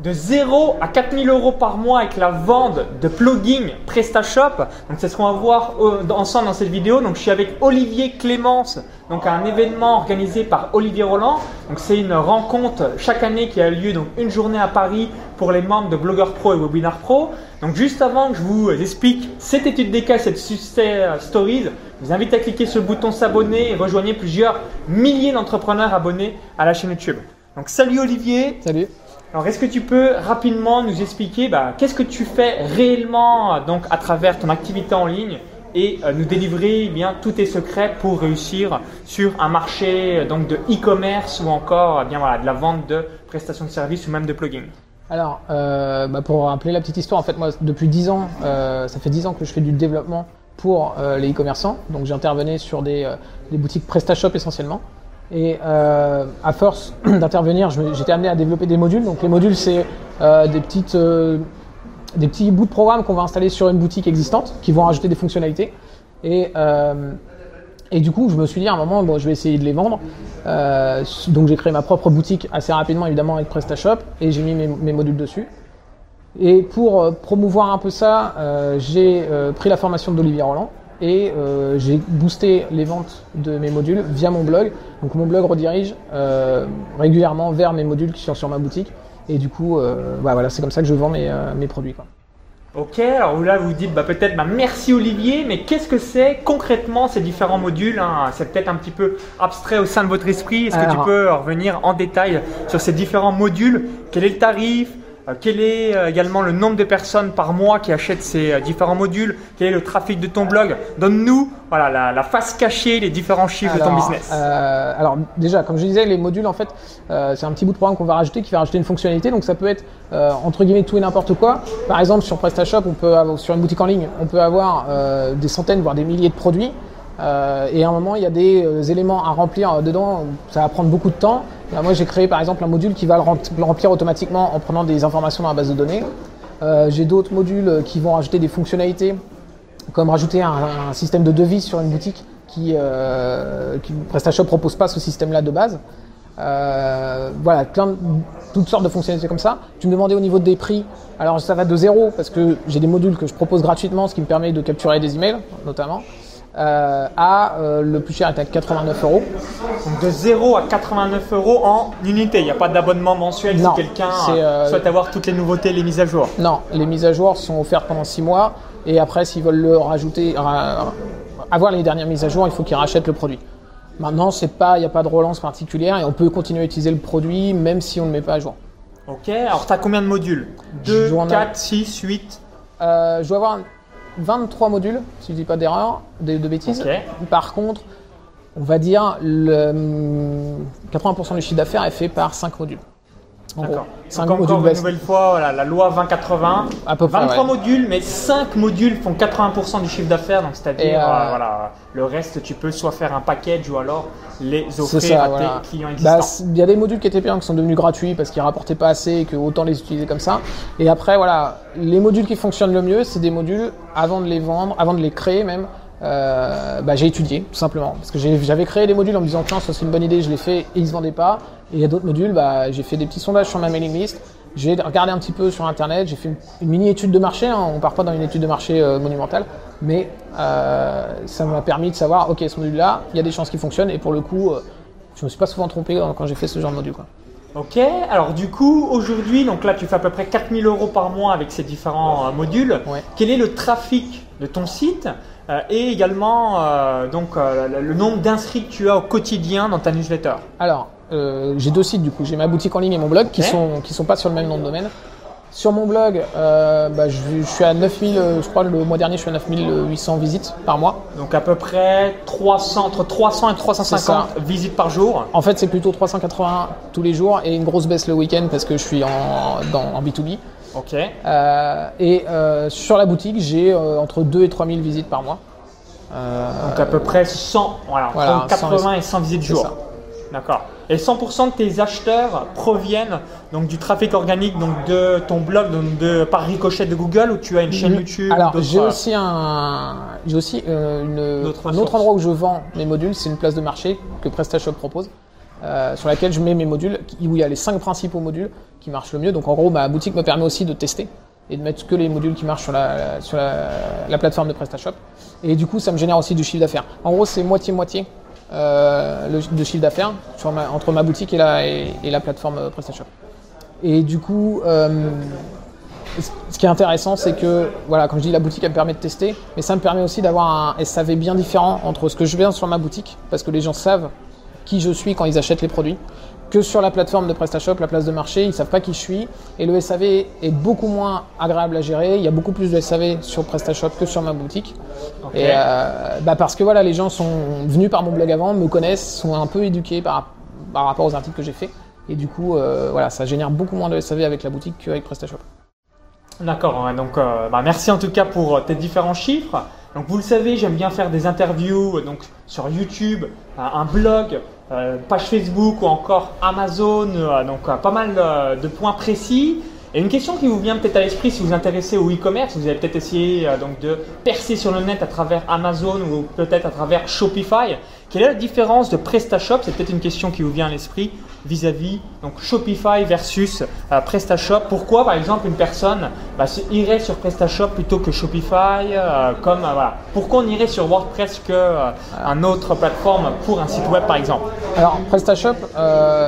de 0 à 4000 euros par mois avec la vente de plugins PrestaShop. Donc c'est ce qu'on va voir euh, ensemble dans cette vidéo. Donc je suis avec Olivier Clémence, donc à un événement organisé par Olivier Roland. Donc c'est une rencontre chaque année qui a lieu donc une journée à Paris pour les membres de Blogueur Pro et Webinar Pro. Donc juste avant que je vous explique cette étude des cas, cette success stories, je vous invite à cliquer sur le bouton s'abonner et rejoignez plusieurs milliers d'entrepreneurs abonnés à la chaîne YouTube. Donc salut Olivier. Salut. Alors, est-ce que tu peux rapidement nous expliquer bah, qu'est-ce que tu fais réellement donc, à travers ton activité en ligne et euh, nous délivrer eh bien tous tes secrets pour réussir sur un marché euh, donc de e-commerce ou encore eh bien voilà de la vente de prestations de services ou même de plugins? Alors, euh, bah, pour rappeler la petite histoire, en fait, moi, depuis 10 ans, ça fait 10 ans que je fais du développement pour les e-commerçants. Donc, j'intervenais sur des, des boutiques PrestaShop essentiellement. Et euh, à force d'intervenir, j'étais amené à développer des modules. Donc les modules, c'est euh, des, petites, euh, des petits bouts de programme qu'on va installer sur une boutique existante, qui vont rajouter des fonctionnalités. Et, et du coup, je me suis dit à un moment, bon, je vais essayer de les vendre. donc j'ai créé ma propre boutique assez rapidement, évidemment, avec PrestaShop, et j'ai mis mes, mes, modules dessus. Et pour promouvoir un peu ça, j'ai pris la formation d'Olivier Roland, et euh, j'ai boosté les ventes de mes modules via mon blog. Donc mon blog redirige euh, régulièrement vers mes modules qui sont sur ma boutique. Et du coup, euh, bah voilà, c'est comme ça que je vends mes, mes produits. Quoi. Ok, alors là vous dites bah, peut-être bah, merci Olivier, mais qu'est-ce que c'est concrètement ces différents modules hein? C'est peut-être un petit peu abstrait au sein de votre esprit. Est-ce que tu peux revenir en détail sur ces différents modules? Quel est le tarif? Quel est euh, également le nombre de personnes par mois qui achètent ces euh, différents modules? Quel est le trafic de ton blog? Donne-nous voilà, la, face cachée, les différents chiffres de ton business. alors déjà, comme je disais, les modules, en fait, c'est un petit bout de programme qu'on va rajouter qui va rajouter une fonctionnalité. Donc ça peut être entre guillemets tout et n'importe quoi. Par exemple, sur PrestaShop, on peut avoir, sur une boutique en ligne, on peut avoir des centaines, voire des milliers de produits. Euh, et à un moment, il y a des euh, éléments à remplir euh, dedans, ça va prendre beaucoup de temps. moi, j'ai créé par exemple un module qui va le, remplir automatiquement en prenant des informations dans la base de données. j'ai d'autres modules qui vont rajouter des fonctionnalités, comme rajouter un, système de devis sur une boutique qui, qui PrestaShop propose pas ce système-là de base. voilà, plein toutes sortes de fonctionnalités comme ça. Tu me demandais au niveau des prix. Alors ça va de zéro parce que j'ai des modules que je propose gratuitement, ce qui me permet de capturer des emails notamment euh, à euh, le plus cher est à 89 euros. Donc de 0 à 89 euros en unité. Il n'y a pas d'abonnement mensuel si quelqu'un euh, souhaite avoir toutes les nouveautés, les mises à jour. Non, les mises à jour sont offertes pendant 6 mois et après s'ils veulent le rajouter, avoir les dernières mises à jour, il faut qu'ils rachètent le produit. Maintenant, c'est pas, il n'y a pas de relance particulière et on peut continuer à utiliser le produit même si on ne le met pas à jour. Ok, alors tu as combien de modules? 2, 4, 6, 8 Je dois avoir 23 modules, si je dis pas d'erreur, de, bêtises. Par contre, on va dire le 80% du chiffre d'affaires est fait par 5 modules. D'accord. 5 modules encore une nouvelle fois, la loi 2080. À peu 23 modules, mais 5 modules font 80% du chiffre d'affaires. Donc, c'est-à-dire, euh, euh, voilà, le reste, tu peux soit faire un package ou alors les offrir à tes clients bah, existants. Il y a des modules qui étaient bien, qui sont devenus gratuits parce qu'ils rapportaient pas assez et que autant les utiliser comme ça. Et après, voilà, les modules qui fonctionnent le mieux, c'est des modules avant de les vendre, avant de les créer même. Euh, bah, j'ai étudié tout simplement. Parce que j'avais créé des modules en me disant tiens ça c'est une bonne idée je l'ai fait et ils se vendaient pas. Et il y a d'autres modules bah, j'ai fait des petits sondages sur ma mailing list. J'ai regardé un petit peu sur internet j'ai fait une, mini étude de marché hein, on part pas dans une étude de marché euh, monumentale. Mais euh, ça m'a permis de savoir ok ce module là il y a des chances qu'il fonctionne. Et pour le coup je me suis pas souvent trompé quand j'ai fait ce genre de module quoi. Ok, alors du coup, aujourd'hui, donc là tu fais à peu près 4000 euros par mois avec ces différents modules. Quel est le trafic de ton site? Euh, et également euh, donc euh, le nombre d'inscrits que tu as au quotidien dans ta newsletter. Alors, j'ai deux sites du coup. J'ai ma boutique en ligne et mon blog qui sont qui sont pas sur le même nom de domaine. Sur mon blog, bah, je, suis à 9000, je crois le mois dernier, je suis à 9800 visites par mois. Donc à peu près 300, entre 300 et 350 visites par jour. En fait, c'est plutôt 380 tous les jours et une grosse baisse le week-end parce que je suis en, dans, en B2B. Ok. Euh, et euh, sur la boutique, j'ai euh, entre 2 et 3 000 visites par mois. donc à peu près 100, voilà, entre 80 et 100 visites jour. D'accord. Et 100% de tes acheteurs proviennent donc du trafic organique donc de ton blog donc de par ricochet de Google ou tu as une chaîne. YouTube Alors j'ai aussi un j'ai aussi une, un autre endroit où je vends mes modules, c'est une place de marché que PrestaShop propose. Euh, sur laquelle je mets mes modules, où il y a les cinq principaux modules qui marchent le mieux. Donc en gros, ma boutique me permet aussi de tester et de mettre que les modules qui marchent sur la, sur la, la plateforme de PrestaShop. Et du coup, ça me génère aussi du chiffre d'affaires. En gros, c'est moitié-moitié euh, de chiffre d'affaires entre ma boutique et la, et, et la plateforme euh, PrestaShop. Et du coup, euh, ce- ce qui est intéressant, c'est que, voilà, comme je dis, la boutique, elle me permet de tester, mais ça me permet aussi d'avoir un SAV bien différent entre ce que je viens sur ma boutique, parce que les gens savent qui je suis quand ils achètent les produits, que sur la plateforme de PrestaShop, la place de marché, ils savent pas qui je suis, et le SAV est beaucoup moins agréable à gérer, il y a beaucoup plus de SAV sur PrestaShop que sur ma boutique. Et euh, bah parce que voilà, les gens sont venus par mon blog avant, me connaissent, sont un peu éduqués par, par rapport aux articles que j'ai faits, et du coup, euh, voilà, ça génère beaucoup moins de SAV avec la boutique qu'avec PrestaShop. D'accord, donc euh, bah, merci en tout cas pour tes différents chiffres. Donc vous le savez, j'aime bien faire des interviews donc sur YouTube, un blog, page Facebook ou encore Amazon, euh, donc euh, pas mal euh, de points précis. Et une question qui vous vient peut-être à l'esprit si vous vous intéressez au e-commerce, vous avez peut-être essayé euh, donc de percer sur le net à travers Amazon ou peut-être à travers Shopify. Quelle est la différence de PrestaShop? C'est peut-être une question qui vous vient à l'esprit vis-à-vis donc Shopify versus euh, PrestaShop. Pourquoi, par exemple, une personne bah, irait sur PrestaShop plutôt que Shopify euh, comme. Pourquoi on irait sur WordPress que euh, un autre plateforme pour un site web, par exemple? Alors, PrestaShop,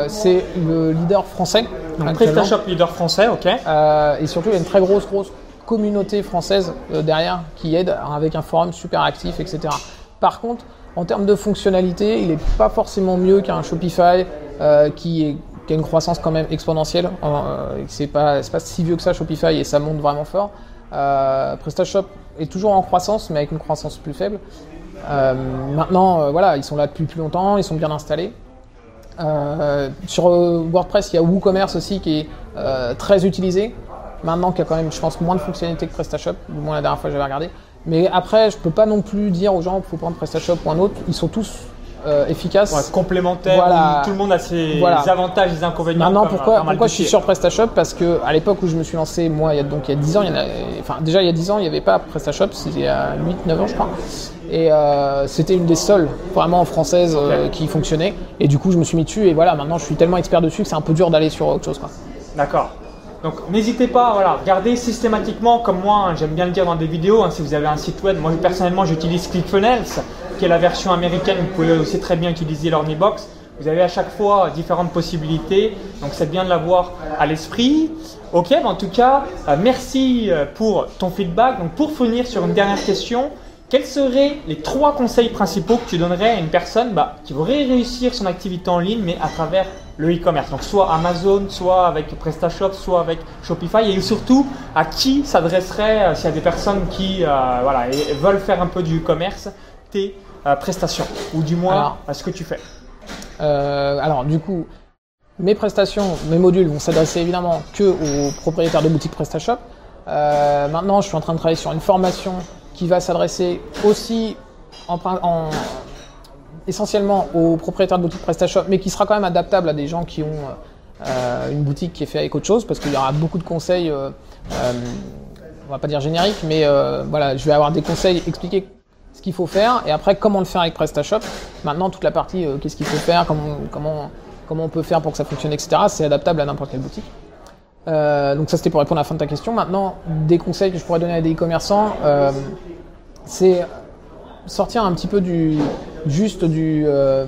c'est le leader français. Donc. PrestaShop leader français, ok. Euh, et surtout, il y a une très grosse, grosse communauté française euh, derrière qui aide avec un forum super actif, etc. Par contre, en termes de fonctionnalité, il n'est pas forcément mieux qu'un Shopify euh, qui, est- qui a une croissance quand même exponentielle. C'est pas, pas si vieux que ça Shopify et ça monte vraiment fort. PrestaShop est toujours en croissance, mais avec une croissance plus faible. Maintenant, voilà, ils sont là depuis plus longtemps, ils sont bien installés. Euh, sur euh, WordPress, il y a WooCommerce aussi qui est euh, très utilisé. Maintenant, qui a quand même, je pense, moins de fonctionnalités que PrestaShop, du moins la dernière fois que j'avais regardé. Mais après, je peux pas non plus dire aux gens qu'il faut prendre PrestaShop ou un autre. Ils sont tous euh, efficaces. Ouais, complémentaire, Voilà. tout le monde a ses Voilà. avantages et ses inconvénients. Maintenant, pourquoi, je suis sur PrestaShop? Parce que à l'époque où je me suis lancé, moi, il y a, donc il y a 10 ans, il y en a, enfin déjà il y a 10 ans, il n'y avait pas PrestaShop, c'était il y a 8-9 ans je crois. Et euh, c'était une des seules vraiment françaises euh, qui fonctionnait. Et du coup, je me suis mis dessus et voilà, maintenant je suis tellement expert dessus que c'est un peu dur d'aller sur autre chose. Quoi. D'accord. Donc n'hésitez pas, voilà, regardez systématiquement, comme moi, hein, j'aime bien le dire dans des vidéos, hein, si vous avez un site web, moi personnellement j'utilise ClickFunnels, qui est la version américaine, vous pouvez aussi très bien utiliser l'Ornibox. Vous avez à chaque fois différentes possibilités, donc c'est bien de l'avoir à l'esprit. Ok, bah, en tout cas, euh, merci pour ton feedback. Donc pour finir sur une dernière question, quels seraient les trois conseils principaux que tu donnerais à une personne bah, qui voudrait réussir son activité en ligne, mais à travers le e-commerce? Donc soit Amazon, soit avec PrestaShop, soit avec Shopify, et surtout à qui s'adresserait euh, s'il y a des personnes qui euh, voilà, veulent faire un peu du e-commerce, tes euh, prestations, ou du moins Alors. à ce que tu fais. Euh, alors du coup, mes prestations, mes modules vont s'adresser évidemment que aux propriétaires de boutiques PrestaShop. Euh, maintenant, je suis en train de travailler sur une formation qui va s'adresser aussi essentiellement aux propriétaires de boutiques PrestaShop, mais qui sera quand même adaptable à des gens qui ont euh, une boutique qui est faite avec autre chose, parce qu'il y aura beaucoup de conseils. euh, euh, on va pas dire génériques, mais euh, voilà, je vais avoir des conseils expliquer ce qu'il faut faire et après comment le faire avec PrestaShop. Maintenant, toute la partie euh, qu'est-ce qu'il faut faire, comment, comment, comment on peut faire pour que ça fonctionne, etc., c'est adaptable à n'importe quelle boutique. Euh, donc ça c'était pour répondre à la fin de ta question. Maintenant, des conseils que je pourrais donner à des e-commerçants, euh, c'est sortir un petit peu du juste du euh,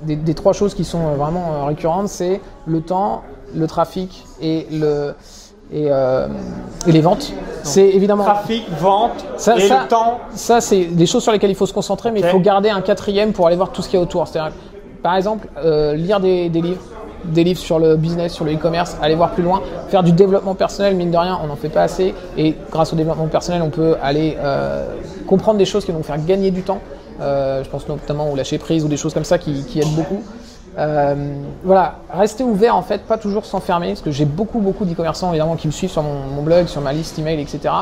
des, des trois choses qui sont vraiment récurrentes, c'est le temps, le trafic et le et, euh, et les ventes. C'est évidemment Trafic, vente Ça- et ça- le temps. ça, c'est des choses sur lesquelles il faut se concentrer, mais il faut garder un quatrième pour aller voir tout ce qu'il y a autour. C'est-à-dire, par exemple, euh, lire des, des livres, des livres sur le business, sur le e-commerce, aller voir plus loin, faire du développement personnel, mine de rien, on n'en fait pas assez. Et grâce au développement personnel, on peut aller euh, comprendre des choses qui vont faire gagner du temps. Euh, je pense notamment au lâcher prise ou des choses comme ça qui, qui aident beaucoup. Euh, voilà, rester ouvert en fait, pas toujours s'enfermer, parce que j'ai beaucoup beaucoup d'e-commerçants évidemment qui me suivent sur mon, blog, sur ma liste email, etc.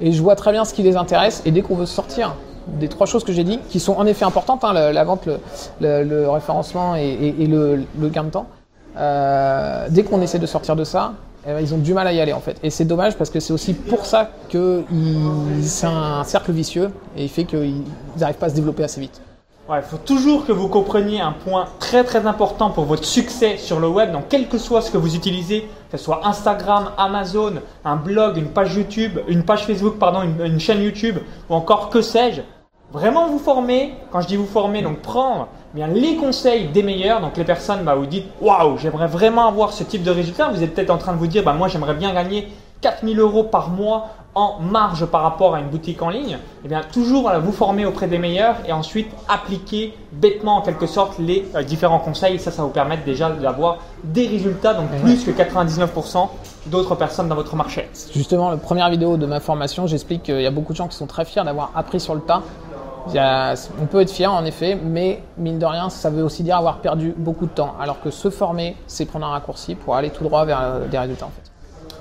Et je vois très bien ce qui les intéresse. Et dès qu'on veut sortir des trois choses que j'ai dit, qui sont en effet importantes, hein, la, la vente, le, le- le référencement et, et- et le, le gain de temps, euh, dès qu'on essaie de sortir de ça, eh ben, ils ont du mal à y aller en fait. Et c'est dommage parce que c'est aussi pour ça que c'est un cercle vicieux et il fait qu'ils n'arrivent pas à se développer assez vite. Il faut toujours que vous compreniez un point très très important pour votre succès sur le web. Donc, quel que soit ce que vous utilisez, que ce soit Instagram, Amazon, un blog, une page YouTube, une page Facebook, pardon, une chaîne YouTube ou encore que sais-je, vraiment vous former. Quand je dis vous former, donc prendre bien les conseils des meilleurs. Donc, les personnes, bah, vous dites waouh, j'aimerais vraiment avoir ce type de résultat. Vous êtes peut-être en train de vous dire, bah, moi, j'aimerais bien gagner 4000 euros par mois en marge par rapport à une boutique en ligne, eh bien toujours vous former auprès des meilleurs et ensuite appliquer bêtement en quelque sorte les euh, différents conseils. Ça, ça vous permettre déjà d'avoir des résultats, donc plus que 99% d'autres personnes dans votre marché. Justement, la première vidéo de ma formation, j'explique qu'il y a beaucoup de gens qui sont très fiers d'avoir appris sur le tas. On peut être fier en effet, mais mine de rien, ça veut aussi dire avoir perdu beaucoup de temps. Alors que se former, c'est prendre un raccourci pour aller tout droit vers euh, des résultats en.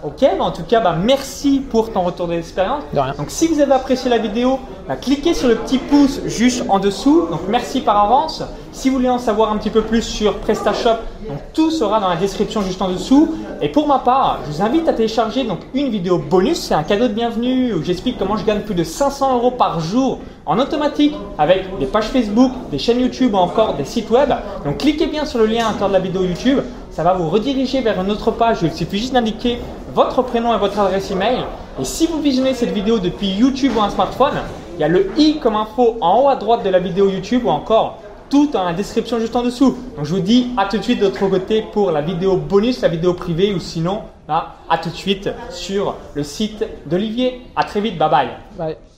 Ok, en tout cas, bah, merci pour ton retour d'expérience. De. Donc, si vous avez apprécié la vidéo, bah, cliquez sur le petit pouce juste en dessous. Donc, merci par avance. Si vous voulez en savoir un petit peu plus sur PrestaShop, donc tout sera dans la description juste en dessous. Et pour ma part, je vous invite à télécharger donc une vidéo bonus. C'est un cadeau de bienvenue où j'explique comment je gagne plus de 500 euros par jour en automatique avec des pages Facebook, des chaînes YouTube ou encore des sites web. Donc, cliquez bien sur le lien à de la vidéo YouTube. Ça va vous rediriger vers une autre page. Il suffit juste d'indiquer votre prénom et votre adresse email. Et si vous visionnez cette vidéo depuis YouTube ou un smartphone, il y a le i comme info en haut à droite de la vidéo YouTube ou encore tout dans la description juste en dessous. Donc je vous dis à tout de suite de l'autre côté pour la vidéo bonus, la vidéo privée ou sinon à tout de suite sur le site d'Olivier. À très vite, bye bye. Bye.